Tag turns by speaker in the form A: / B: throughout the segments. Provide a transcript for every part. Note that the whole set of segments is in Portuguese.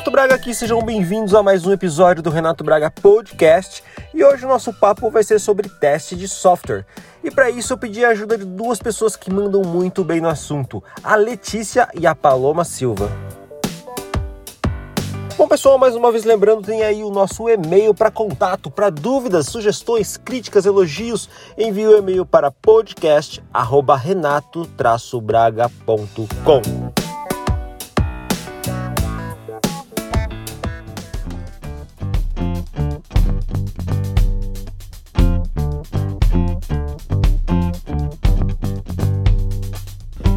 A: Renato Braga aqui, sejam bem-vindos a mais um episódio do Renato Braga Podcast. E hoje o nosso papo vai ser sobre teste de software. E para isso eu pedi a ajuda de duas pessoas que mandam muito bem no assunto, a Letícia e a Paloma Silva. Bom, pessoal, mais uma vez lembrando, tem aí o nosso e-mail para contato, para dúvidas, sugestões, críticas, elogios. Envie o e-mail para podcast@renato-braga.com.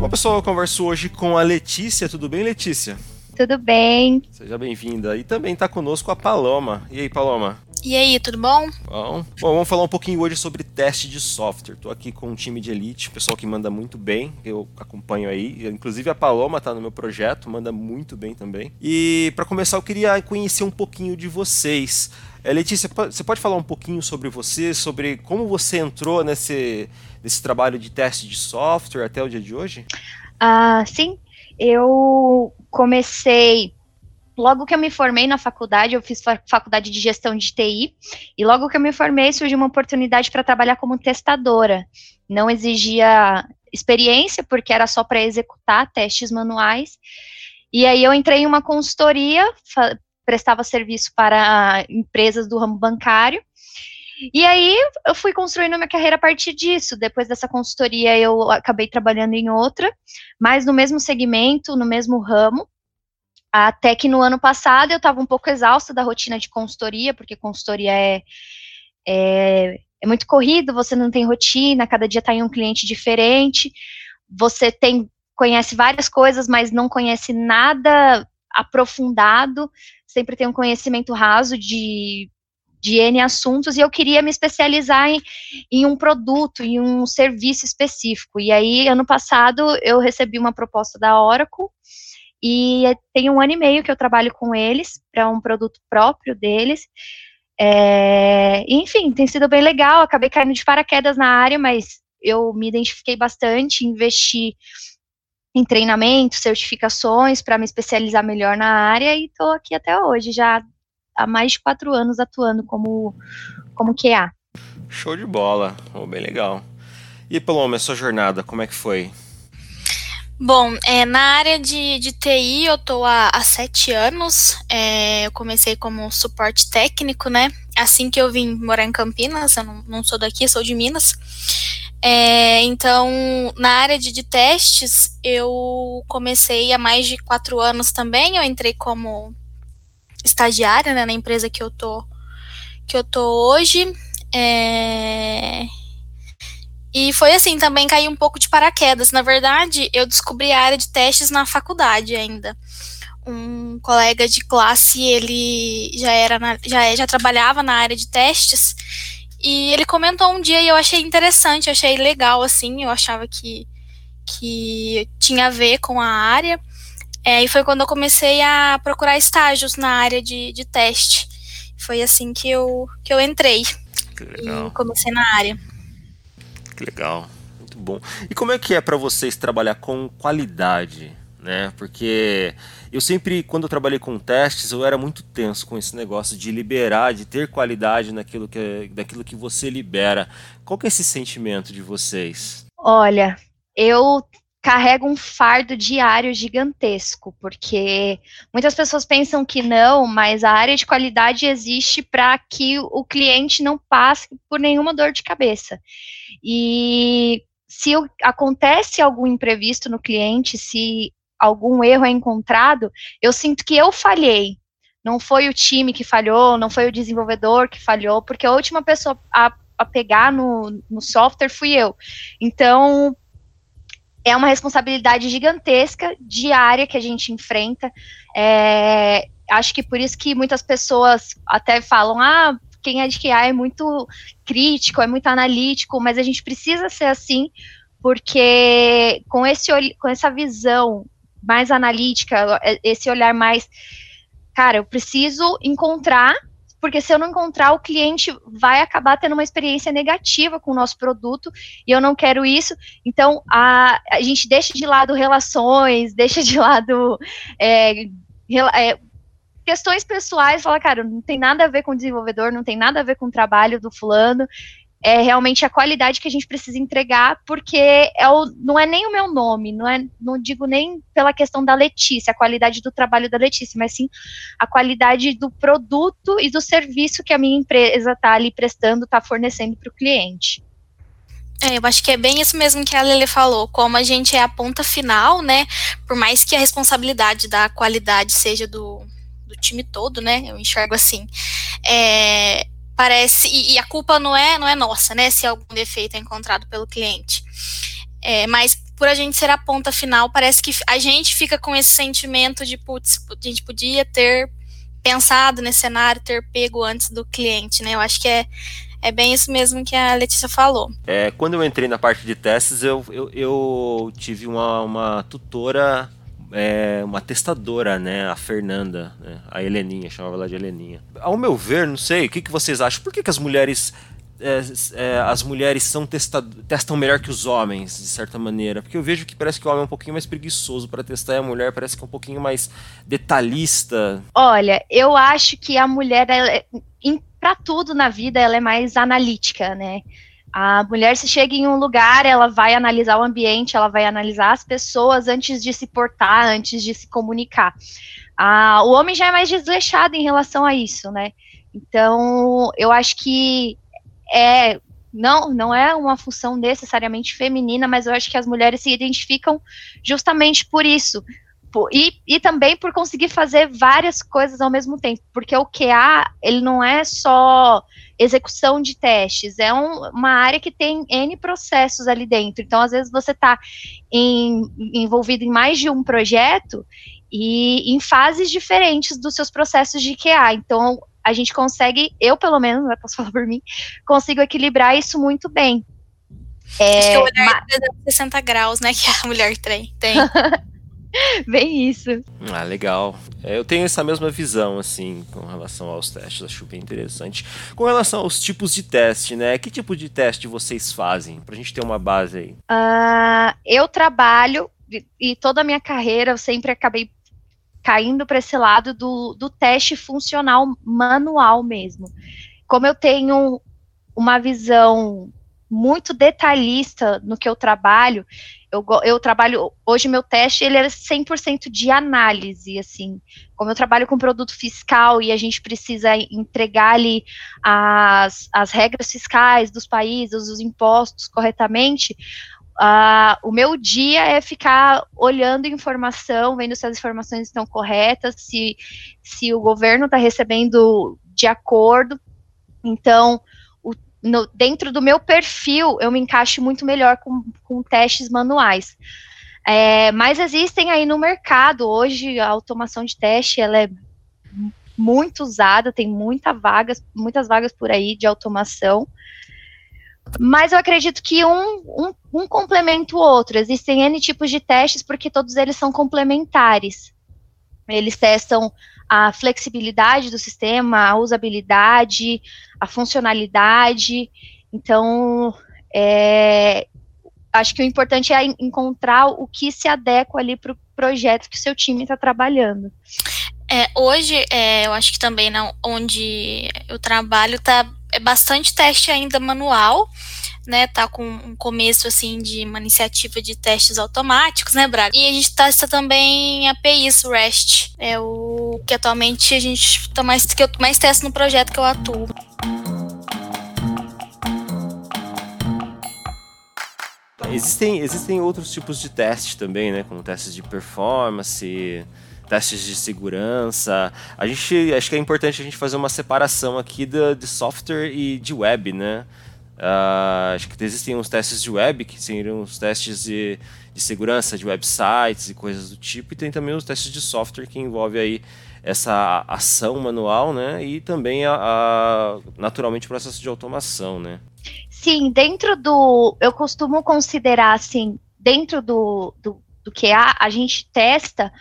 A: pessoal, eu converso hoje com a Letícia. Tudo bem, Letícia?
B: Tudo bem.
A: Seja bem-vinda. E também está conosco a Paloma. E aí, Paloma?
C: E aí, tudo bom?
A: Bom. bom, vamos falar um pouquinho hoje sobre teste de software. Estou aqui com um time de elite, pessoal que manda muito bem, eu acompanho aí. Inclusive a Paloma está no meu projeto, manda muito bem também. E para começar, eu queria conhecer um pouquinho de vocês. É, Letícia, você pode falar um pouquinho sobre você, sobre como você entrou nesse, nesse trabalho de teste de software até o dia de hoje?
B: Ah, sim. Eu comecei logo que eu me formei na faculdade, eu fiz faculdade de gestão de TI, e logo que eu me formei surgiu uma oportunidade para trabalhar como testadora. Não exigia experiência, porque era só para executar testes manuais. E aí eu entrei em uma consultoria, prestava serviço para empresas do ramo bancário, e aí eu fui construindo minha carreira a partir disso. Depois dessa consultoria, eu acabei trabalhando em outra, mas no mesmo segmento, no mesmo ramo. Até que no ano passado eu estava um pouco exausta da rotina de consultoria, porque consultoria é, é, é muito corrido, você não tem rotina, cada dia está em um cliente diferente, você tem conhece várias coisas, mas não conhece nada aprofundado, sempre tem um conhecimento raso de de N assuntos e eu queria me especializar em, em um produto, em um serviço específico. E aí, ano passado, eu recebi uma proposta da Oracle e tem um ano e meio que eu trabalho com eles para um produto próprio deles. É, enfim, tem sido bem legal. Acabei caindo de paraquedas na área, mas eu me identifiquei bastante, investi em treinamento, certificações para me especializar melhor na área e estou aqui até hoje, já há mais de quatro anos atuando como, como QA.
A: Show de bola, oh, bem legal. E Paloma, a sua jornada, como é que foi?
C: Bom, é, na área de, de TI eu estou há, há, sete anos. É, eu comecei como suporte técnico, né? Assim que eu vim morar em Campinas, eu não, não sou daqui, sou de Minas. É, então, na área de, de, testes, eu comecei há mais de quatro anos também. Eu entrei como estagiária né, na empresa que eu tô que eu tô hoje. É... E foi assim, também caí um pouco de paraquedas. Na verdade, eu descobri a área de testes na faculdade ainda. Um colega de classe, ele já era na, já, já trabalhava na área de testes e ele comentou um dia e eu achei interessante, achei legal assim, eu achava que que tinha a ver com a área. É, e foi quando eu comecei a procurar estágios na área de, de teste. Foi assim que eu, que eu entrei.
A: Que legal.
C: E comecei na área.
A: Que legal. Muito bom. E como é que é para vocês trabalhar com qualidade? Né? Porque eu sempre, quando eu trabalhei com testes, eu era muito tenso com esse negócio de liberar, de ter qualidade naquilo que, naquilo que você libera. Qual que é esse sentimento de vocês?
B: Olha, eu carrega um fardo diário gigantesco, porque muitas pessoas pensam que não, mas a área de qualidade existe para que o cliente não passe por nenhuma dor de cabeça. E se acontece algum imprevisto no cliente, se algum erro é encontrado, eu sinto que eu falhei. Não foi o time que falhou, não foi o desenvolvedor que falhou, porque a última pessoa a, a pegar no, no software fui eu. Então, é uma responsabilidade gigantesca, diária, que a gente enfrenta. É, acho que por isso que muitas pessoas até falam, ah, quem é de QA é muito crítico, é muito analítico, mas a gente precisa ser assim, porque com, esse, com essa visão mais analítica, esse olhar mais, cara, eu preciso encontrar porque se eu não encontrar, o cliente vai acabar tendo uma experiência negativa com o nosso produto, e eu não quero isso. Então, a, a gente deixa de lado relações, deixa de lado é, é, questões pessoais, fala, cara, não tem nada a ver com o desenvolvedor, não tem nada a ver com o trabalho do fulano, é realmente a qualidade que a gente precisa entregar, porque é o, não é nem o meu nome, não é, não digo nem pela questão da Letícia, a qualidade do trabalho da Letícia, mas sim a qualidade do produto e do serviço que a minha empresa está ali prestando, está fornecendo para o cliente.
C: É, eu acho que é bem isso mesmo que a Lele falou, como a gente é a ponta final, né? Por mais que a responsabilidade da qualidade seja do, do time todo, né? Eu enxergo assim. É, parece e, e, a culpa não é não é nossa, né? Se algum defeito é encontrado pelo cliente, é, mas por a gente ser a ponta final, parece que a gente fica com esse sentimento de putz, a gente podia ter pensado nesse cenário, ter pego antes do cliente, né? Eu acho que é é bem isso mesmo que a Letícia falou.
A: É, quando eu entrei na parte de testes, eu, eu, eu tive uma, uma tutora é, uma testadora, né? A Fernanda, né, a Heleninha, chamava ela de Heleninha. Ao meu ver, não sei, o que, que vocês acham? Por que, que as mulheres. É, é, as mulheres são testad testam melhor que os homens, de certa maneira. Porque eu vejo que parece que o homem é um pouquinho mais preguiçoso para testar e a mulher parece que é um pouquinho mais detalhista.
B: Olha, eu acho que a mulher, é, para tudo na vida, ela é mais analítica, né? A mulher, se chega em um lugar, ela vai analisar o ambiente, ela vai analisar as pessoas antes de se portar, antes de se comunicar. Ah, o homem já é mais desleixado em relação a isso, né? Então, eu acho que é não, não é uma função necessariamente feminina, mas eu acho que as mulheres se identificam justamente por isso. E, e também por conseguir fazer várias coisas ao mesmo tempo, porque o QA, ele não é só execução de testes, é um, uma área que tem N processos ali dentro. Então, às vezes, você está envolvido em mais de um projeto e em fases diferentes dos seus processos de QA. Então, a gente consegue, eu pelo menos, né, posso falar por mim, consigo equilibrar isso muito bem.
C: É, Acho que o olhar mas... 60 graus, né, que a mulher tem. tem.
B: Bem isso.
A: Ah, legal. É, eu tenho essa mesma visão, assim, com relação aos testes, acho bem interessante. Com relação aos tipos de teste, né? Que tipo de teste vocês fazem? Pra gente ter uma base aí.
B: Uh, eu trabalho, e toda a minha carreira eu sempre acabei caindo para esse lado do, do teste funcional manual mesmo. Como eu tenho uma visão muito detalhista no que eu trabalho, eu, eu trabalho, hoje meu teste, ele é 100% de análise, assim, como eu trabalho com produto fiscal e a gente precisa entregar ali as, as regras fiscais dos países, os impostos corretamente, Uh, o meu dia é ficar olhando informação, vendo se as informações estão corretas, se, se o governo está recebendo de acordo. Então, no, dentro do meu perfil, eu me encaixo muito melhor com, com testes manuais. É, mas existem aí no mercado, hoje a automação de teste, ela é muito usada, tem muita vagas, muitas vagas por aí de automação, mas eu acredito que um, um, um complementa o outro, existem N tipos de testes, porque todos eles são complementares, eles testam a flexibilidade do sistema, a usabilidade, a funcionalidade. Então, é, acho que o importante é encontrar o que se adequa ali para o projeto que o seu time está trabalhando.
C: É, hoje, é, eu acho que também não, onde eu trabalho tá é bastante teste ainda manual, né, tá com um começo, assim, de uma iniciativa de testes automáticos, né, Braga? E a gente testa também APIs REST, é o que atualmente a gente tá mais, que eu mais testo no projeto que eu atuo.
A: Existem, existem outros tipos de testes também, né, como testes de performance, testes de segurança. A gente acho que é importante a gente fazer uma separação aqui de, de software e de web, né? Uh, acho que existem uns testes de web, que seriam os testes de, de segurança de websites e coisas do tipo, e tem também os testes de software que envolve aí essa ação manual, né? E também a, a naturalmente o processo de automação, né?
B: Sim, dentro do. Eu costumo considerar assim, dentro do, do, do QA, a gente testa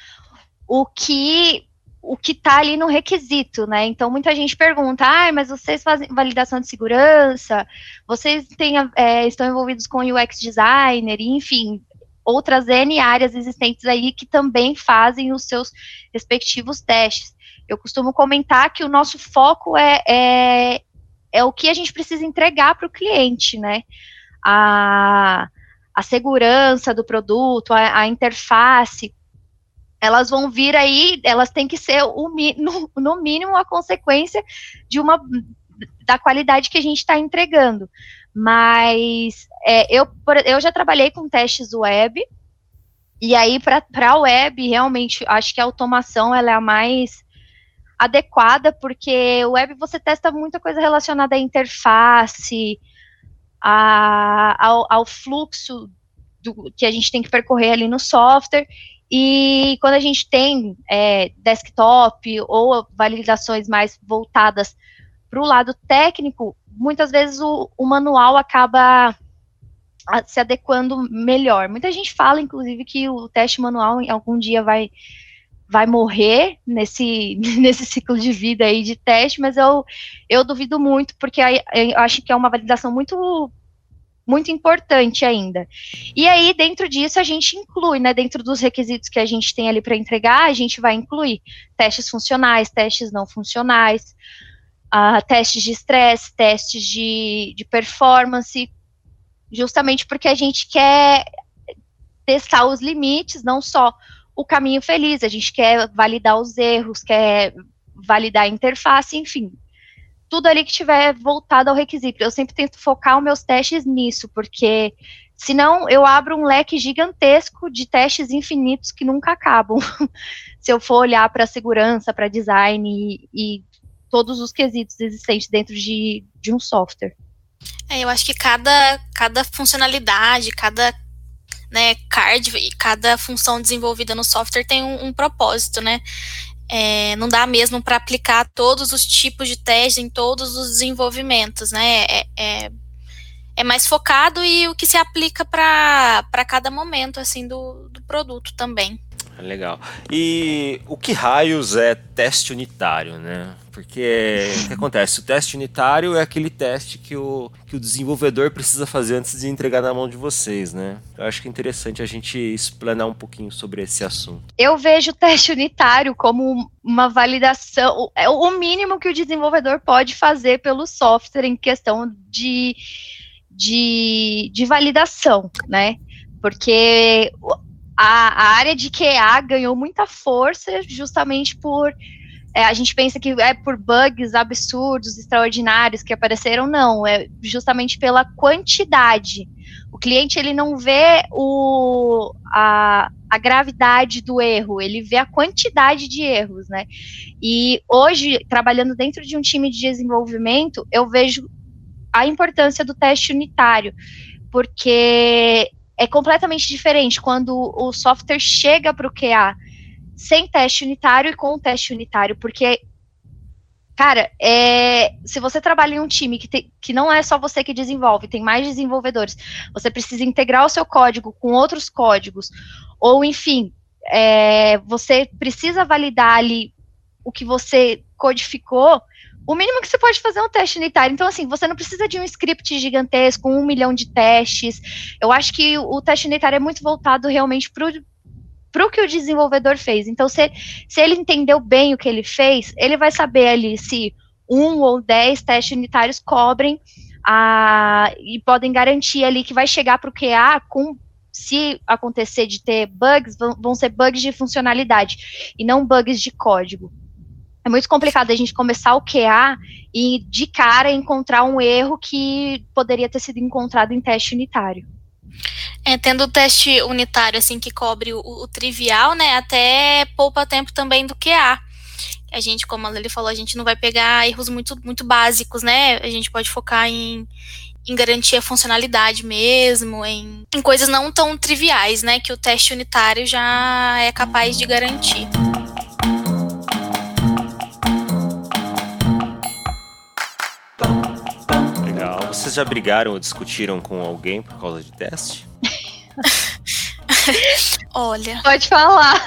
B: o que o que está ali no requisito, né? Então muita gente pergunta, ah, mas vocês fazem validação de segurança, vocês têm, é, estão envolvidos com UX designer, enfim, outras N áreas existentes aí que também fazem os seus respectivos testes. Eu costumo comentar que o nosso foco é, é, é o que a gente precisa entregar para o cliente, né? A, a segurança do produto, a, a interface, elas vão vir aí, elas têm que ser o, no, no mínimo a consequência de uma da qualidade que a gente está entregando. Mas é, eu, eu já trabalhei com testes web, e aí para a web, realmente, acho que a automação ela é a mais adequada, porque o web você testa muita coisa relacionada à interface, a, ao, ao fluxo do, que a gente tem que percorrer ali no software, e quando a gente tem é, desktop ou validações mais voltadas para o lado técnico, muitas vezes o, o, manual acaba se adequando melhor. Muita gente fala, inclusive, que o teste manual em algum dia vai vai morrer nesse, nesse ciclo de vida aí de teste, mas eu, eu duvido muito, porque eu acho que é uma validação muito muito importante ainda. E aí, dentro disso, a gente inclui, né, dentro dos requisitos que a gente tem ali para entregar, a gente vai incluir testes funcionais, testes não funcionais, uh, testes de estresse, testes de, de performance, justamente porque a gente quer testar os limites, não só o caminho feliz, a gente quer validar os erros, quer validar a interface, enfim, tudo ali que tiver voltado ao requisito. Eu sempre tento focar os meus testes nisso, porque senão eu abro um leque gigantesco de testes infinitos que nunca acabam. Se eu for olhar para segurança, para design e, e, todos os quesitos existentes dentro de, de um software.
C: É, eu acho que cada, cada funcionalidade, cada né, card e cada função desenvolvida no software tem um, um propósito, né? É, não dá mesmo para aplicar todos os tipos de testes em todos os desenvolvimentos, né? É, é, é mais focado e o que se aplica para cada momento assim do, do produto também.
A: Legal. E o que raios é teste unitário, né? Porque o que acontece? O teste unitário é aquele teste que o, que o desenvolvedor precisa fazer antes de entregar na mão de vocês, né? Eu acho que é interessante a gente explanar um pouquinho sobre esse assunto.
B: Eu vejo o teste unitário como uma validação, é o mínimo que o desenvolvedor pode fazer pelo software em questão de, de, de validação, né? Porque a, área de QA ganhou muita força justamente por é, a gente pensa que é por bugs absurdos, extraordinários que apareceram, não, é justamente pela quantidade. O cliente ele não vê o, a, a gravidade do erro, ele vê a quantidade de erros, né? E hoje, trabalhando dentro de um time de desenvolvimento, eu vejo a importância do teste unitário, porque é completamente diferente quando o software chega para o QA sem teste unitário e com teste unitário, porque, cara, é, se você trabalha em um time que, tem, que não é só você que desenvolve, tem mais desenvolvedores, você precisa integrar o seu código com outros códigos, ou enfim, é, você precisa validar ali o que você codificou, o mínimo que você pode fazer é um teste unitário. Então, assim, você não precisa de um script gigantesco, um milhão de testes. Eu acho que o teste unitário é muito voltado realmente para o que o desenvolvedor fez. Então, se, se ele entendeu bem o que ele fez, ele vai saber ali se um ou dez testes unitários cobrem a, e podem garantir ali que vai chegar para o QA com se acontecer de ter bugs, vão, vão ser bugs de funcionalidade e não bugs de código é muito complicado a gente começar o QA e de cara encontrar um erro que poderia ter sido encontrado em teste unitário.
C: É, tendo o teste unitário assim que cobre o, o, trivial, né, até poupa tempo também do QA. A gente, como ele falou, a gente não vai pegar erros muito, muito básicos, né? A gente pode focar em, em garantir a funcionalidade mesmo, em, em coisas não tão triviais, né? Que o teste unitário já é capaz de garantir.
A: Vocês já brigaram ou discutiram com alguém por causa de teste?
C: Olha.
B: Pode falar.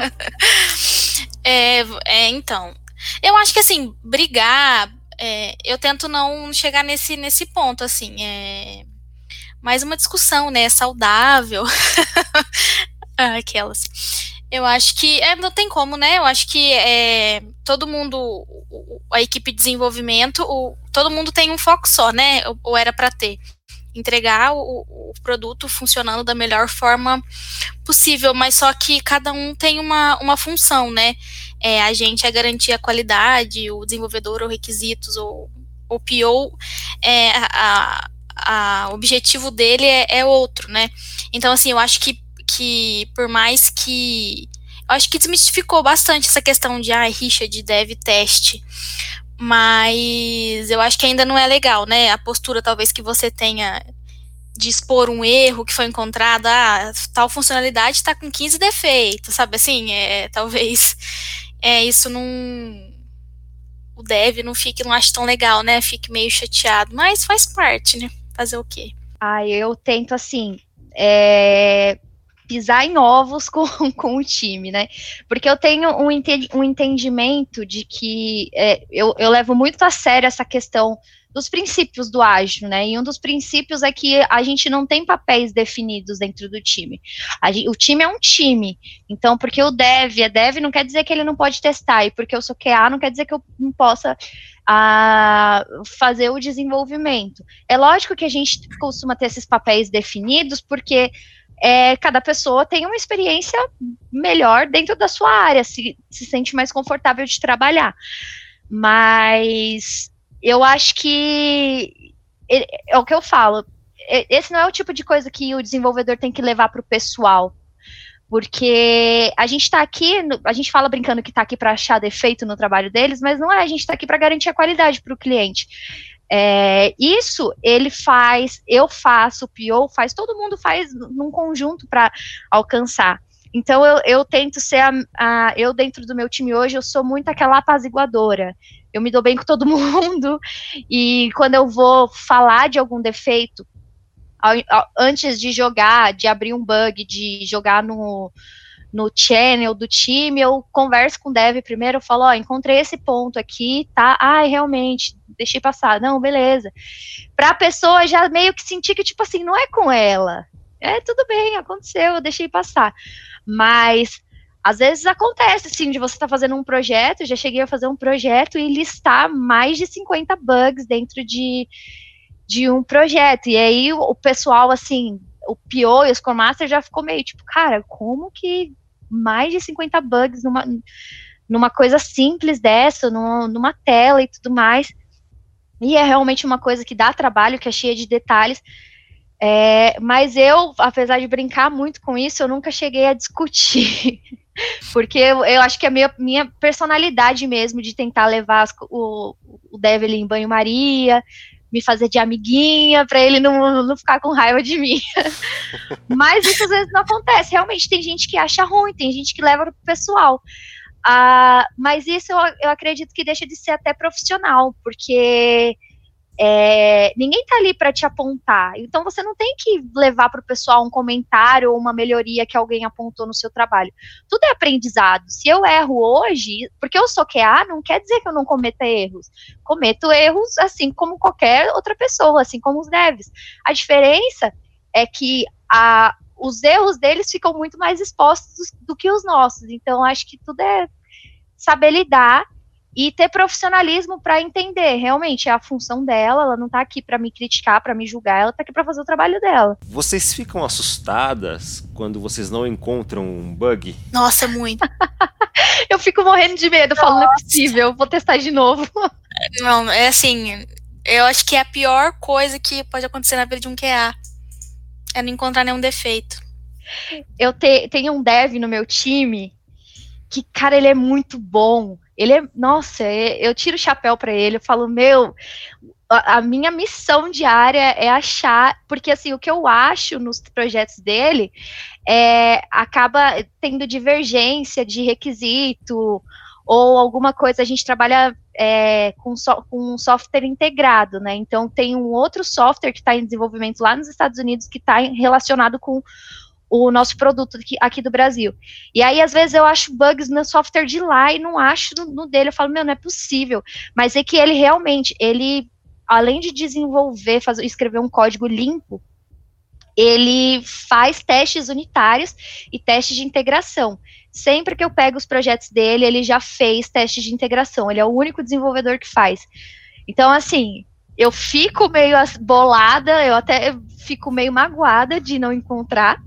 C: é, é, então. Eu acho que assim, brigar, é, eu tento não chegar nesse, nesse ponto, assim. É mais uma discussão, né? Saudável. Aquelas. Eu acho que é, não tem como, né? Eu acho que é, todo mundo, a equipe de desenvolvimento, o, todo mundo tem um foco só, né? Ou, ou era para ter entregar o, o, produto funcionando da melhor forma possível, mas só que cada um tem uma, uma função, né? É, a gente é garantir a qualidade, o desenvolvedor ou requisitos, ou o PO, é, a, a, objetivo dele é, é outro, né? Então, assim, eu acho que, que por mais que eu acho que desmistificou bastante essa questão de ah, rixa de dev teste. Mas eu acho que ainda não é legal, né? A postura talvez que você tenha de expor um erro que foi encontrado, ah, tal funcionalidade está com 15 defeitos, sabe assim? É, talvez é, isso não. O dev não fique, não ache tão legal, né? Fique meio chateado, mas faz parte, né? Fazer o quê?
B: Ah, eu tento assim. É, pisar em ovos com, com o time, né? Porque eu tenho um, um entendimento de que é, eu, eu levo muito a sério essa questão dos princípios do ágil, né? E um dos princípios é que a gente não tem papéis definidos dentro do time. Gente, o time é um time. Então, porque o dev é dev, não quer dizer que ele não pode testar. E porque eu sou QA, não quer dizer que eu não possa a fazer o desenvolvimento. É lógico que a gente costuma ter esses papéis definidos, porque é, cada pessoa tem uma experiência melhor dentro da sua área, se, se sente mais confortável de trabalhar. Mas eu acho que é, é o que eu falo. Esse não é o tipo de coisa que o desenvolvedor tem que levar para o pessoal. Porque a gente está aqui, a gente fala brincando que está aqui para achar defeito no trabalho deles, mas não é, a gente está aqui para garantir a qualidade para o cliente. É, isso ele faz, eu faço, o PO faz, todo mundo faz num conjunto para alcançar. Então eu, eu tento ser a, a, eu dentro do meu time hoje eu sou muito aquela apaziguadora. Eu me dou bem com todo mundo e quando eu vou falar de algum defeito ao, ao, antes de jogar, de abrir um bug, de jogar no no channel do time, eu converso com o dev primeiro, eu falo, ó, encontrei esse ponto aqui, tá? Ai, realmente, deixei passar. Não, beleza. Pra pessoa já meio que sentir que, tipo assim, não é com ela. É, tudo bem, aconteceu, eu deixei passar. Mas às vezes acontece, assim, de você estar tá fazendo um projeto, já cheguei a fazer um projeto e listar mais de 50 bugs dentro de, de um projeto. E aí o pessoal, assim, o PO e o Scrum Master já ficou meio tipo, cara, como que mais de 50 bugs numa, numa coisa simples dessa, numa, numa tela e tudo mais. E é realmente uma coisa que dá trabalho, que é cheia de detalhes. É, mas eu, apesar de brincar muito com isso, eu nunca cheguei a discutir. Porque eu, eu, acho que é a minha, minha personalidade mesmo de tentar levar as, o, o Devil em banho-maria, me fazer de amiguinha para ele não, não ficar com raiva de mim. Mas isso às vezes não acontece. Realmente tem gente que acha ruim, tem gente que leva pro pessoal. Uh, mas isso eu, eu acredito que deixa de ser até profissional, porque é, ninguém tá ali para te apontar. Então você não tem que levar para o pessoal um comentário ou uma melhoria que alguém apontou no seu trabalho. Tudo é aprendizado. Se eu erro hoje, porque eu sou QA, não quer dizer que eu não cometa erros. Cometo erros assim como qualquer outra pessoa, assim como os devs. A diferença é que a, os erros deles ficam muito mais expostos do que os nossos. Então acho que tudo é saber lidar e ter profissionalismo para entender, realmente é a função dela, ela não está aqui para me criticar, para me julgar, ela está aqui para fazer o trabalho dela.
A: Vocês ficam assustadas quando vocês não encontram um bug?
C: Nossa, muito.
B: eu fico morrendo de medo, Nossa. falando não é possível, vou testar de novo.
C: Não, é assim, eu acho que é a pior coisa que pode acontecer na vida de um QA. É não encontrar nenhum defeito.
B: Eu te, tenho um dev no meu time que, cara, ele é muito bom. Ele é, nossa, é, eu tiro o chapéu para ele, eu falo, meu, a, minha missão diária é achar, porque assim, o que eu acho nos projetos dele é, acaba tendo divergência de requisito ou alguma coisa, a gente trabalha é, com, so, com um software integrado, né? Então tem um outro software que está em desenvolvimento lá nos Estados Unidos que está relacionado com o nosso produto aqui, aqui, do Brasil. E aí, às vezes, eu acho bugs no software de lá e não acho no, no, dele. Eu falo, meu, não é possível. Mas é que ele realmente, ele, além de desenvolver, fazer, escrever um código limpo, ele faz testes unitários e testes de integração. Sempre que eu pego os projetos dele, ele já fez testes de integração. Ele é o único desenvolvedor que faz. Então, assim, eu fico meio bolada, eu até fico meio magoada de não encontrar,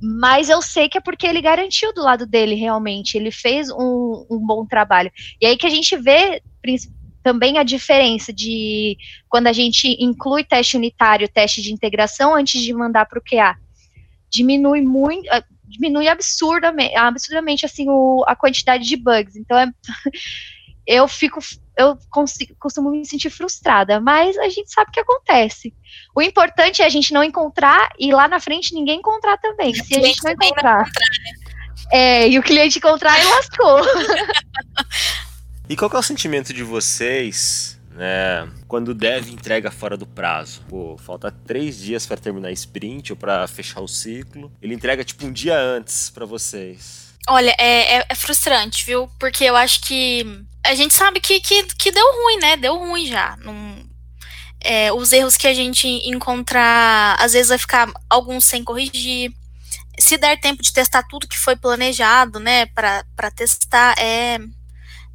B: mas eu sei que é porque ele garantiu do lado dele realmente, ele fez um, um bom trabalho. E aí que a gente vê também a diferença de quando a gente inclui teste unitário, teste de integração antes de mandar para o QA. Diminui muito, ah, diminui absurdamente, absurdamente assim o, a quantidade de bugs. Então é, eu fico eu consigo, costumo me sentir frustrada, mas a gente sabe o que acontece. O importante é a gente não encontrar e lá na frente ninguém encontrar também. Se a gente não encontrar. Né? É, e o cliente encontrar e lascou.
A: e qual é o sentimento de vocês, né, quando o dev entrega fora do prazo? Pô, falta três dias para terminar a sprint ou para fechar o ciclo. Ele entrega tipo um dia antes para vocês.
C: Olha, é, é, é, frustrante, viu? Porque eu acho que a gente sabe que, que, que deu ruim, né? Deu ruim já. é, os erros que a gente encontrar, às vezes vai ficar alguns sem corrigir. Se der tempo de testar tudo que foi planejado, né, para testar, é,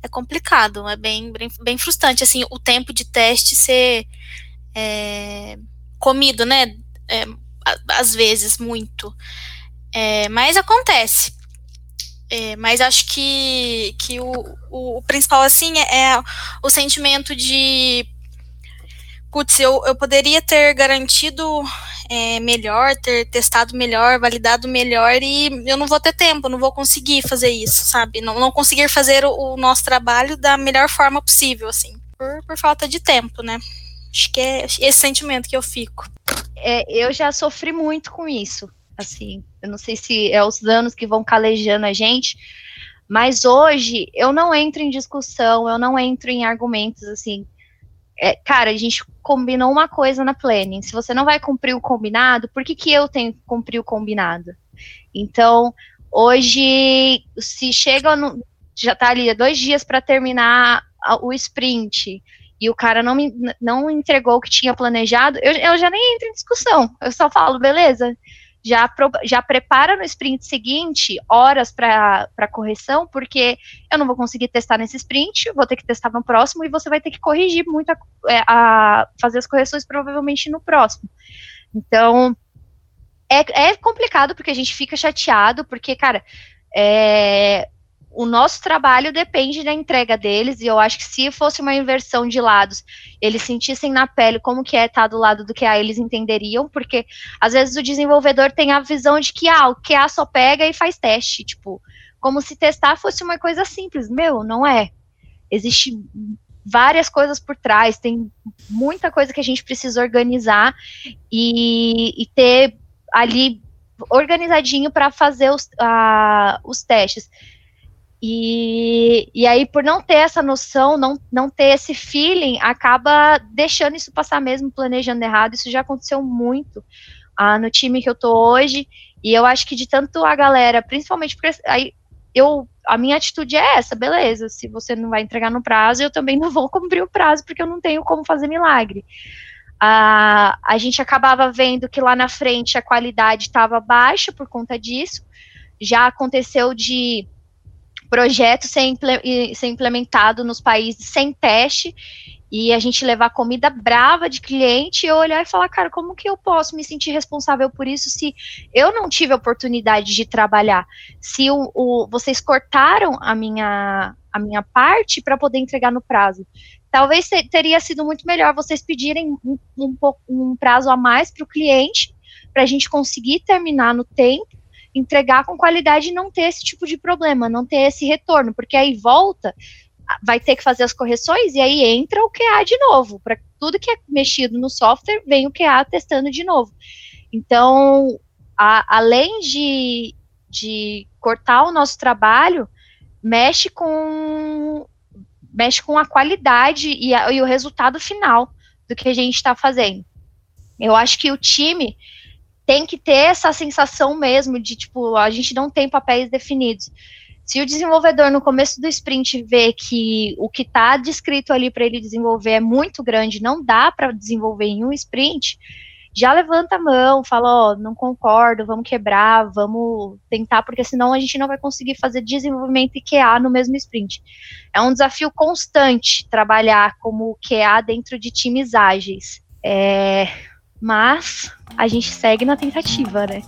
C: é complicado, é bem, bem, bem frustrante, assim, o tempo de teste ser é, comido, né, é, às vezes, muito. É, mas acontece. É, mas acho que, que o, o, o principal, assim, é, é o sentimento de putz, eu, eu poderia ter garantido é, melhor, ter testado melhor, validado melhor e eu não vou ter tempo, não vou conseguir fazer isso, sabe? Não, não conseguir fazer o, o nosso trabalho da melhor forma possível, assim, por, por falta de tempo, né? Acho que é esse sentimento que eu fico.
B: É, eu já sofri muito com isso assim, eu não sei se é os anos que vão calejando a gente, mas hoje eu não entro em discussão, eu não entro em argumentos assim. É, cara, a gente combinou uma coisa na planning. Se você não vai cumprir o combinado, por que, que eu tenho que cumprir o combinado? Então, hoje, se chega no, já tá ali dois dias para terminar o sprint e o cara não me não entregou o que tinha planejado, eu, eu já nem entro em discussão. Eu só falo, beleza, já, já prepara no sprint seguinte horas para correção, porque eu não vou conseguir testar nesse sprint, vou ter que testar no próximo e você vai ter que corrigir muito, a, é, a fazer as correções provavelmente no próximo. Então, é, é complicado porque a gente fica chateado, porque, cara, é, o nosso trabalho depende da entrega deles, e eu acho que se fosse uma inversão de lados, eles sentissem na pele como que é estar do lado do QA, eles entenderiam, porque às vezes o desenvolvedor tem a visão de que ah, o QA só pega e faz teste, tipo, como se testar fosse uma coisa simples. Meu, não é. Existe várias coisas por trás, tem muita coisa que a gente precisa organizar e, e ter ali organizadinho para fazer os, uh, os testes. E, e aí, por não ter essa noção, não, não ter esse feeling, acaba deixando isso passar mesmo, planejando errado. Isso já aconteceu muito ah, no time que eu tô hoje. E eu acho que de tanto a galera, principalmente porque aí eu, a minha atitude é essa, beleza, se você não vai entregar no prazo, eu também não vou cumprir o prazo, porque eu não tenho como fazer milagre. Ah, a gente acabava vendo que lá na frente a qualidade estava baixa por conta disso. Já aconteceu de projeto ser, ser implementado nos países sem teste e a gente levar comida brava de cliente e olhar e falar, cara, como que eu posso me sentir responsável por isso se eu não tive a oportunidade de trabalhar? Se o, o vocês cortaram a minha, a minha parte para poder entregar no prazo. Talvez teria sido muito melhor vocês pedirem um, um, um prazo a mais para o cliente, para a gente conseguir terminar no tempo entregar com qualidade e não ter esse tipo de problema, não ter esse retorno, porque aí volta, vai ter que fazer as correções e aí entra o QA de novo. Para tudo que é mexido no software, vem o QA testando de novo. Então, a, além de, de cortar o nosso trabalho, mexe com mexe com a qualidade e, a, e o resultado final do que a gente está fazendo. Eu acho que o time tem que ter essa sensação mesmo de, tipo, a gente não tem papéis definidos. Se o desenvolvedor no começo do sprint vê que o que está descrito ali para ele desenvolver é muito grande, não dá para desenvolver em um sprint, já levanta a mão, fala, ó, oh, não concordo, vamos quebrar, vamos tentar, porque senão a gente não vai conseguir fazer desenvolvimento e QA no mesmo sprint. É um desafio constante trabalhar como QA dentro de times ágeis. É, mas a gente segue na tentativa, né?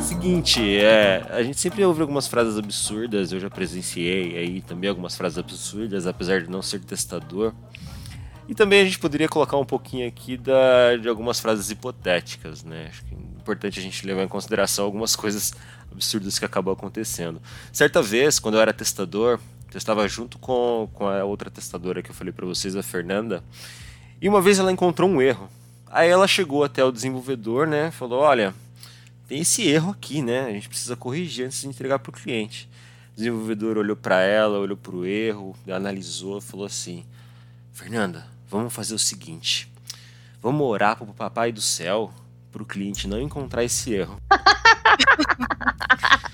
A: seguinte, é, a gente sempre ouve algumas frases absurdas, eu já presenciei aí também algumas frases absurdas, apesar de não ser testador. E também a gente poderia colocar um pouquinho aqui da, de algumas frases hipotéticas, né? Acho que é importante a gente levar em consideração algumas coisas absurdas que acabam acontecendo. Certa vez, quando eu era testador, eu estava junto com, com a outra testadora que eu falei para vocês, a Fernanda, e uma vez ela encontrou um erro. Aí ela chegou até o desenvolvedor, né? Falou: Olha, tem esse erro aqui, né? A gente precisa corrigir antes de entregar para o cliente. O desenvolvedor olhou para ela, olhou para o erro, analisou, falou assim: Fernanda, vamos fazer o seguinte. Vamos orar para o papai do céu para o cliente não encontrar esse erro.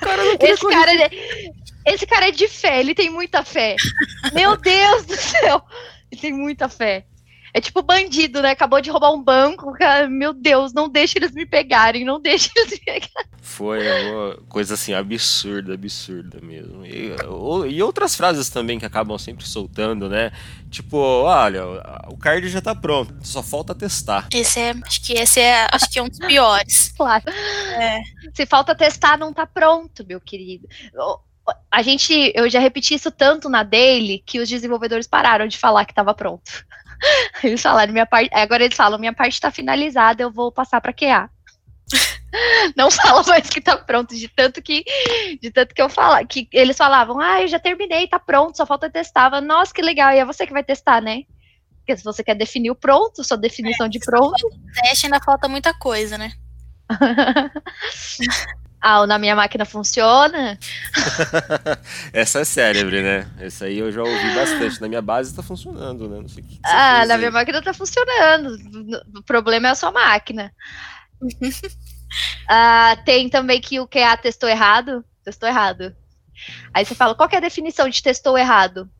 B: cara esse, cara é, esse cara é de fé, ele tem muita fé. Meu Deus do céu, ele tem muita fé. É tipo bandido, né? Acabou de roubar um banco. Cara, meu Deus, não deixe eles me pegarem, não deixe eles me pegarem.
A: Foi uma coisa assim absurda, absurda mesmo. E, e, outras frases também que acabam sempre soltando, né? Tipo, olha, o card já tá pronto, só falta testar.
C: Esse é, acho que esse é, acho que é um dos piores.
B: claro. É. Se falta testar, não tá pronto, meu querido a gente, eu já repeti isso tanto na daily que os desenvolvedores pararam de falar que estava pronto. Eles falaram, minha parte. Agora eles falam, minha parte está finalizada, eu vou passar para QA. Não fala mais que tá pronto, de tanto que de tanto que eu fala, que eles falavam, ah, eu já terminei, tá pronto, só falta testar. Nossa, que legal, e é você que vai testar, né? Porque se você quer definir o pronto, sua definição é, de pronto.
C: Teste ainda falta muita coisa, né?
B: Ah, na minha máquina funciona?
A: Essa é célebre, né? Essa aí eu já ouvi bastante. Na minha base tá funcionando, né? Não sei o que, que
B: Ah, na aí. minha máquina tá funcionando. O problema é a sua máquina. ah, tem também que o QA testou errado. Testou errado. Aí você fala, qual é a definição de testou errado?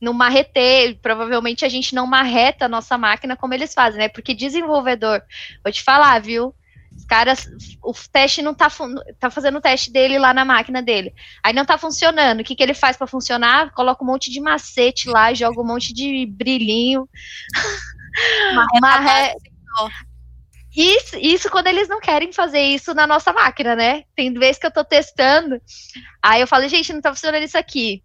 B: no marreter, provavelmente a gente não marreta a nossa máquina como eles fazem, né? Porque desenvolvedor, vou te falar, viu? Os caras, o teste não tá, tá fazendo o teste dele lá na máquina dele. Aí não tá funcionando. O que, que ele faz para funcionar? Coloca um monte de macete lá, joga um monte de brilhinho. Marre... Isso, isso quando eles não querem fazer isso na nossa máquina, né? Tem vezes que eu tô testando, aí eu falo, gente, não tá funcionando isso aqui.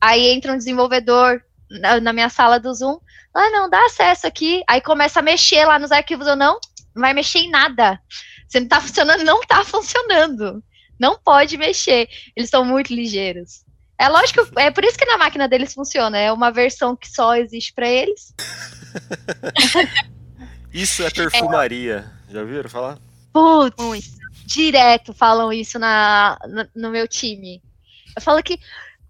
B: Aí entra um desenvolvedor na, na minha sala do Zoom, ah, não, dá acesso aqui. Aí começa a mexer lá nos arquivos, eu não, não vai mexer em nada. Se não tá funcionando, não tá funcionando. Não pode mexer. Eles são muito ligeiros. É lógico, é por isso que na máquina deles funciona. É uma versão que só existe para eles.
A: isso é perfumaria. É. Já viram falar?
B: Putz, direto falam isso na, no, no meu time. Eu falo que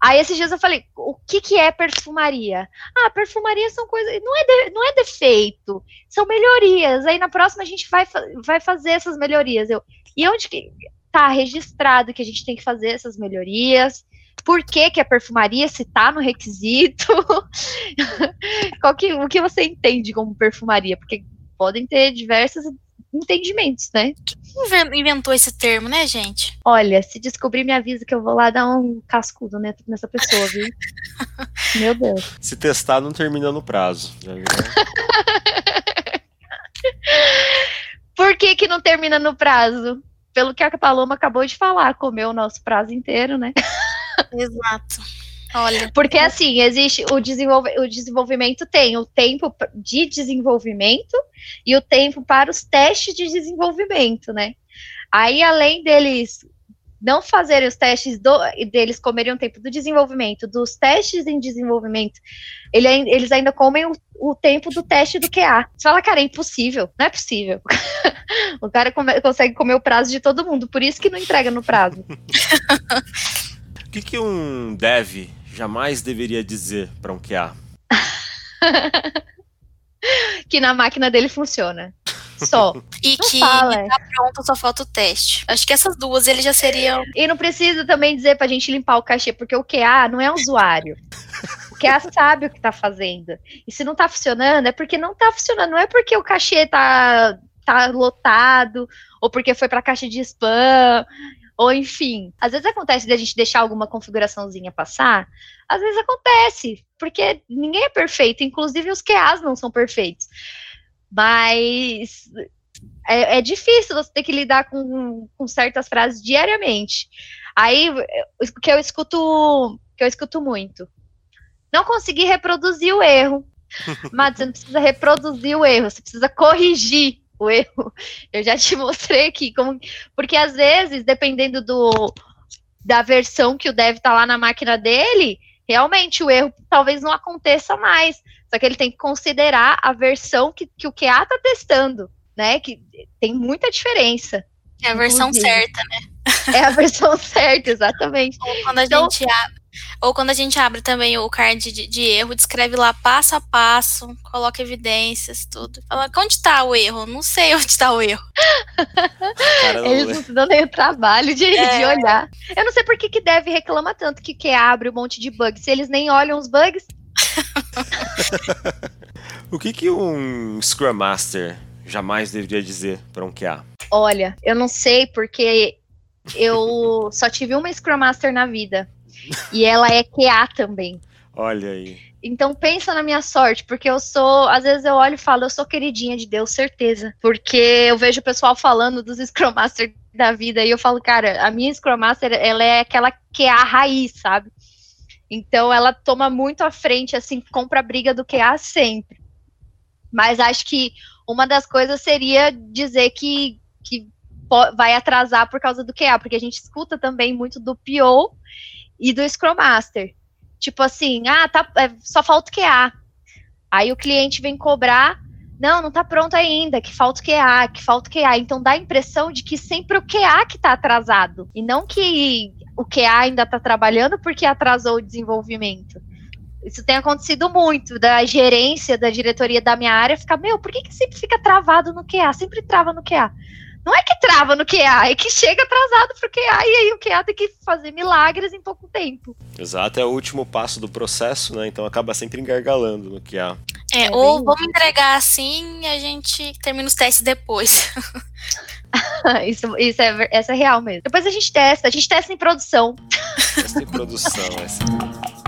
B: Aí esses dias eu falei, o que, que é perfumaria? Ah, perfumaria são coisas, não é, de, não é defeito, são melhorias. Aí na próxima a gente vai, vai fazer essas melhorias. Eu, e onde que tá registrado que a gente tem que fazer essas melhorias? Por que, que é perfumaria se tá no requisito? Qual que, o que você entende como perfumaria? Porque podem ter diversos entendimentos, né?
C: Quem inventou esse termo, né, gente?
B: Olha, se descobrir, me avisa que eu vou lá dar um cascudo né, nessa pessoa, viu? Meu Deus.
A: Se testar, não termina no prazo.
B: Por que, que não termina no prazo? Pelo que a Paloma acabou de falar, comeu o nosso prazo inteiro, né?
C: Exato. Olha.
B: Porque assim, existe o, desenvolve, o desenvolvimento tem o tempo de desenvolvimento e o tempo para os testes de desenvolvimento, né? Aí, além deles não fazerem os testes do, deles comerem o tempo do desenvolvimento, dos testes em desenvolvimento, ele, eles ainda comem o, o, tempo do teste do QA. Você fala, cara, é impossível, não é possível. o cara come, consegue comer o prazo de todo mundo, por isso que não entrega no prazo.
A: o que, que um dev jamais deveria dizer para um QA?
B: que na máquina dele funciona. Só.
C: E
B: Não
C: que
B: fala, é.
C: tá pronto, só falta o teste. Acho que essas duas ele já seriam.
B: E não precisa também dizer pra gente limpar o cachê, porque o QA não é usuário. O QA sabe o que tá fazendo. E se não tá funcionando, é porque não tá funcionando. Não é porque o cachê tá, tá lotado, ou porque foi pra caixa de spam, ou enfim. Às vezes acontece de a gente deixar alguma configuraçãozinha passar, às vezes acontece, porque ninguém é perfeito, inclusive os QAs não são perfeitos. Mas é, é difícil você ter que lidar com, com certas frases diariamente. Aí o que eu escuto, que eu escuto muito. Não consegui reproduzir o erro. Mas você não precisa reproduzir o erro, você precisa corrigir o erro. Eu já te mostrei aqui como, porque às vezes, dependendo do da versão que o dev tá lá na máquina dele, realmente o erro talvez não aconteça mais. Só que ele tem que considerar a versão que, que o QA tá testando, né? Que tem muita diferença.
C: É a versão
B: Inclusive.
C: certa, né?
B: É a versão certa, exatamente.
C: Ou quando a
B: Então-
C: gente abre. Ou quando a gente abre também o card de, de erro, descreve lá passo a passo, coloca evidências, tudo. Fala, onde tá o erro? Não sei onde tá o erro.
A: Cara, não
B: Eles não se dão nem o trabalho de,
C: É.
B: de olhar. Eu não sei por que, que deve reclama tanto que QA abre um monte de bugs. Se eles nem olham os bugs,
A: O que, que um Scrum Master jamais deveria dizer para um QA?
B: olha, eu não sei porque eu só tive uma Scrum Master na vida. E ela é QA também.
A: Olha aí.
B: Então pensa na minha sorte, porque eu sou, às vezes eu olho e falo, eu sou queridinha de Deus, certeza. Porque eu vejo o pessoal falando dos Scrum Master da vida e eu falo, cara, a minha Scrum Master, ela é aquela QA raiz, sabe? Então ela toma muito à frente, assim, compra a briga do QA sempre. Mas acho que uma das coisas seria dizer que, que vai atrasar por causa do QA, porque a gente escuta também muito do PO e do Scrum Master. Tipo assim, ah, tá, é, só falta o QA. Aí o cliente vem cobrar, não, não tá pronto ainda, que falta o QA, que falta o QA. Então dá a impressão de que sempre o QA que tá atrasado. E não que o QA ainda tá trabalhando porque atrasou o desenvolvimento. Isso tem acontecido muito, da gerência, da diretoria da minha área, ficar, meu, por que, que sempre fica travado no QA? Sempre trava no QA. Não é que trava no QA, é que chega atrasado pro QA e aí o QA tem que fazer milagres em pouco tempo.
A: Exato, é o último passo do processo, né? Então acaba sempre engargalando no QA.
C: É,
B: É
C: ou vamos entregar assim e a gente termina os testes depois.
B: isso, isso é, essa é real mesmo. Depois a gente testa, a gente testa em produção.
A: Essa é produção, essa.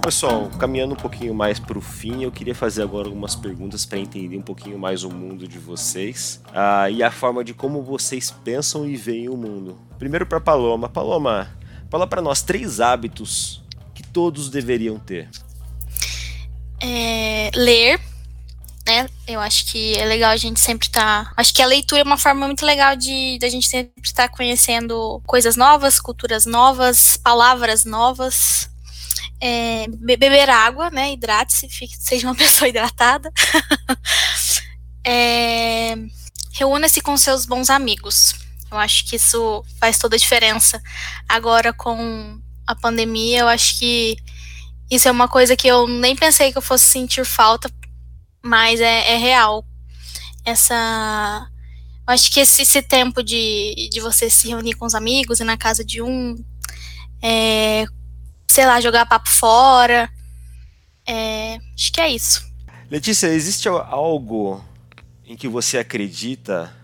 A: Bom, pessoal, caminhando um pouquinho mais para o fim, eu queria fazer agora algumas perguntas para entender um pouquinho mais o mundo de vocês ah, e a forma de como vocês pensam e veem o mundo. Primeiro para Paloma. Paloma, fala para nós três hábitos que todos deveriam ter.
C: É, ler, né? Eu acho que é legal a gente sempre estar. acho que a leitura é uma forma muito legal de da gente sempre estar conhecendo coisas novas, culturas novas, palavras novas. É, be- beber água, né? Hidrate-se, seja uma pessoa hidratada. É, Reúna-se com seus bons amigos. Eu acho que isso faz toda a diferença. Agora, com a pandemia, eu acho que isso é uma coisa que eu nem pensei que eu fosse sentir falta, mas é, é real. Essa. Eu acho que esse, esse tempo de, de você se reunir com os amigos e na casa de um, é, sei lá, jogar papo fora. é, acho que é isso.
A: Letícia, existe algo em que você acredita,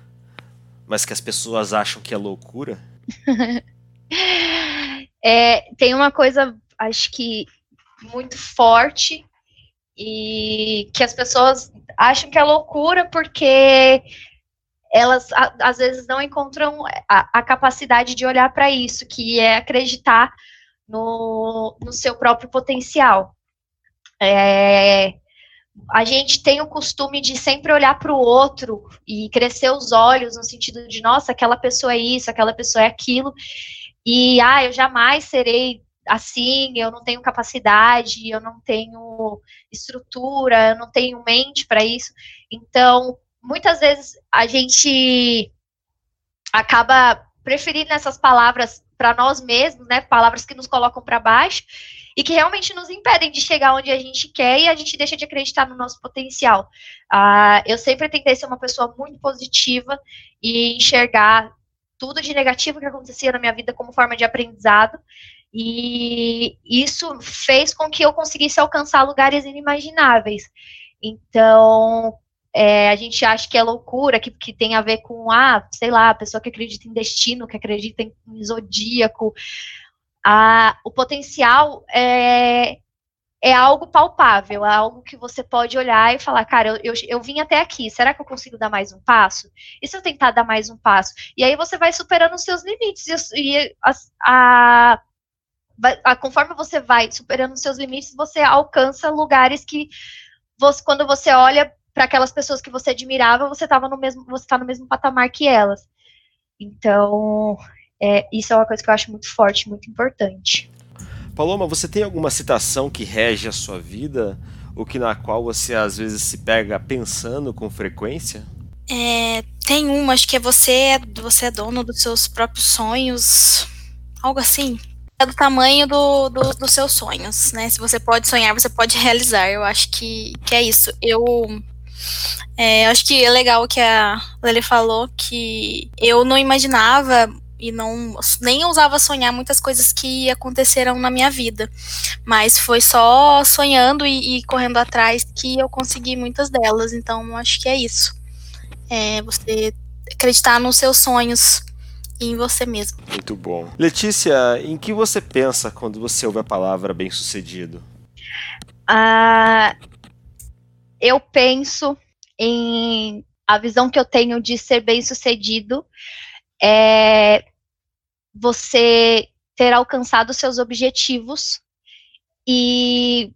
A: mas que as pessoas acham que é loucura?
B: É, tem uma coisa, acho que muito forte e que as pessoas acham que é loucura porque elas a- às vezes não encontram a, a capacidade de olhar para isso, que é acreditar no, no seu próprio potencial. É, a gente tem o costume de sempre olhar para o outro e crescer os olhos no sentido de, nossa, aquela pessoa é isso, aquela pessoa é aquilo, e ah, eu jamais serei assim, eu não tenho capacidade, eu não tenho estrutura, eu não tenho mente para isso. Então, muitas vezes a gente acaba preferindo essas palavras para nós mesmos, né? Palavras que nos colocam para baixo, e que realmente nos impedem de chegar onde a gente quer e a gente deixa de acreditar no nosso potencial. Uh, eu sempre tentei ser uma pessoa muito positiva e enxergar tudo de negativo que acontecia na minha vida como forma de aprendizado. E isso fez com que eu conseguisse alcançar lugares inimagináveis. Então, é, a gente acha que é loucura, que, que tem a ver com, ah, sei lá, a pessoa que acredita em destino, que acredita em, em zodíaco. Ah, o potencial é, é algo palpável, é algo que você pode olhar e falar, cara, eu, eu, eu, vim até aqui, será que eu consigo dar mais um passo? E se eu tentar dar mais um passo? E aí você vai superando os seus limites, e, e a, a, a, conforme você vai superando os seus limites, você alcança lugares que, você, quando você olha para aquelas pessoas que você admirava, você estava no mesmo, você está no mesmo patamar que elas. Então, é, isso é uma coisa que eu acho muito forte, muito importante.
A: Paloma, você tem alguma citação que rege a sua vida, ou que na qual você às vezes se pega pensando com frequência?
C: É, tem uma, acho que é você, você é dono dos seus próprios sonhos, algo assim. É do tamanho do, do, dos seus sonhos, né? Se você pode sonhar, você pode realizar. Eu acho que, que é isso. Eu é, acho que é legal o que a Lely falou, que eu não imaginava e não nem ousava sonhar muitas coisas que aconteceram na minha vida. Mas foi só sonhando e, e correndo atrás que eu consegui muitas delas. Então acho que é isso. É você acreditar nos seus sonhos e em você mesmo.
A: Muito bom. Letícia, em que você pensa quando você ouve a palavra bem-sucedido?
B: Ah, eu penso em a visão que eu tenho de ser bem-sucedido é você ter alcançado seus objetivos e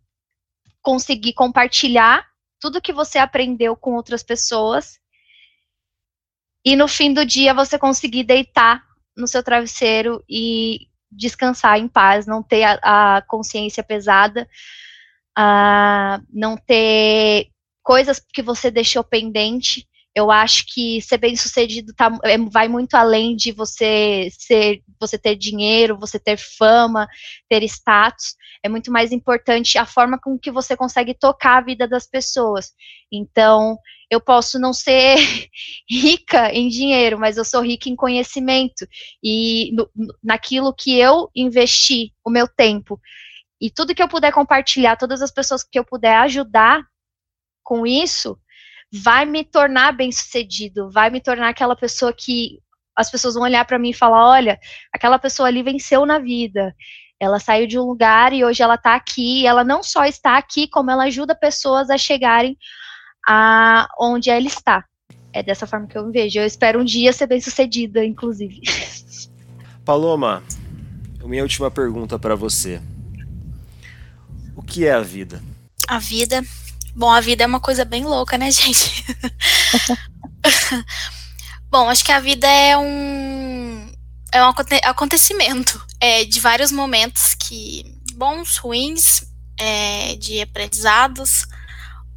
B: conseguir compartilhar tudo que você aprendeu com outras pessoas e no fim do dia você conseguir deitar no seu travesseiro e descansar em paz, não ter a, a consciência pesada, uh, não ter coisas que você deixou pendente eu acho que ser bem sucedido tá, é, vai muito além de você ser, você ter dinheiro, você ter fama, ter status. É muito mais importante a forma com que você consegue tocar a vida das pessoas. Então, eu posso não ser rica em dinheiro, mas eu sou rica em conhecimento e no, naquilo que eu investi o meu tempo. E tudo que eu puder compartilhar, todas as pessoas que eu puder ajudar com isso, vai me tornar bem-sucedido, vai me tornar aquela pessoa que as pessoas vão olhar para mim e falar: olha, aquela pessoa ali venceu na vida. Ela saiu de um lugar e hoje ela está aqui. Ela não só está aqui, como ela ajuda pessoas a chegarem a onde ela está. É dessa forma que eu me vejo. Eu espero um dia ser bem-sucedida, inclusive.
A: Paloma, minha última pergunta para você. O que é a vida?
C: A vida Bom, a vida é uma coisa bem louca, né, gente? Bom, acho que a vida é um é um acontecimento é, de vários momentos que bons, ruins, é, de aprendizados,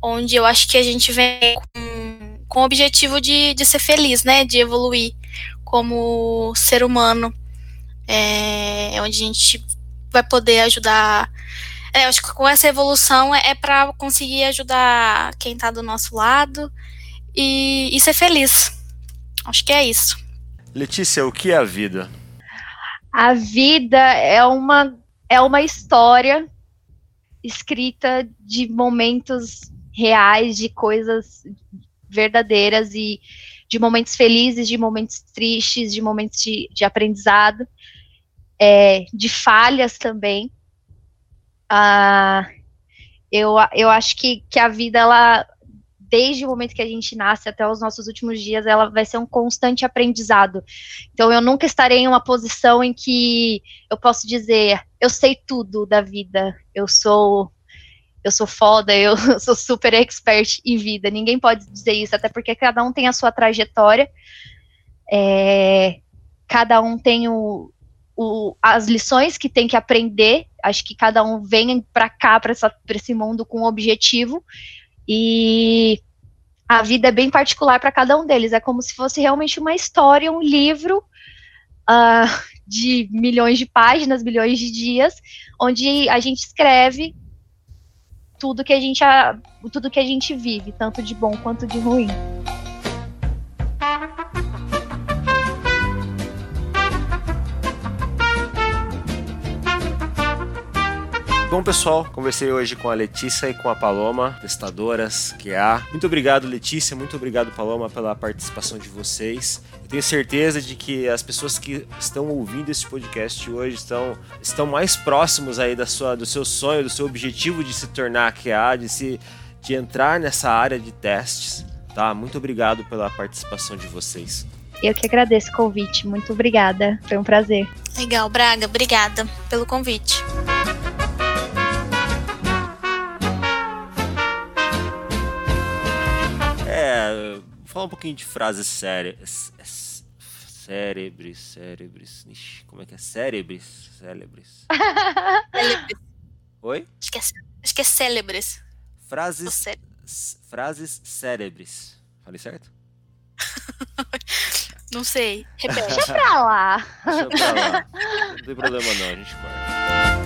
C: onde eu acho que a gente vem com, com o objetivo de, de ser feliz, né, de evoluir como ser humano, é, onde a gente vai poder ajudar é, eu acho que com essa evolução é, é para conseguir ajudar quem está do nosso lado e, e ser feliz. Acho que é isso.
A: Letícia, o que é a vida?
B: A vida é uma, é uma história escrita de momentos reais, de coisas verdadeiras e de momentos felizes, de momentos tristes, de momentos de, de aprendizado, é, de falhas também. Uh, eu, eu acho que, que a vida, ela, desde o momento que a gente nasce até os nossos últimos dias, ela vai ser um constante aprendizado. Então, eu nunca estarei em uma posição em que eu posso dizer, eu sei tudo da vida, eu sou eu sou foda, eu sou super expert em vida. Ninguém pode dizer isso, até porque cada um tem a sua trajetória, é, cada um tem o, o, as lições que tem que aprender. Acho que cada um vem para cá, para esse mundo, com um objetivo. E a vida é bem particular para cada um deles. É como se fosse realmente uma história, um livro uh, de milhões de páginas, milhões de dias, onde a gente escreve tudo que a gente tudo que a gente vive, tanto de bom quanto de ruim.
A: Bom, pessoal, conversei hoje com a Letícia e com a Paloma, testadoras que há. Muito obrigado, Letícia, muito obrigado, Paloma, pela participação de vocês. Eu tenho certeza de que as pessoas que estão ouvindo esse podcast hoje estão, estão mais próximos aí da sua, do seu sonho, do seu objetivo de se tornar QA, de, se, de entrar nessa área de testes. Tá? Muito obrigado pela participação de vocês.
B: Eu que agradeço o convite. Muito obrigada. Foi um prazer.
C: Legal, Braga. Obrigada pelo convite.
A: Falar um pouquinho de frases sérias. Cérebres, cérebres. Ixi, como é que é? Cérebres? Célebres. Oi?
C: Acho que é, acho que é célebres.
A: Frases. Cé frases cérebres. Falei certo?
C: não sei. Repete.
B: Deixa pra lá.
A: Deixa pra lá. Não tem problema não, a gente corta.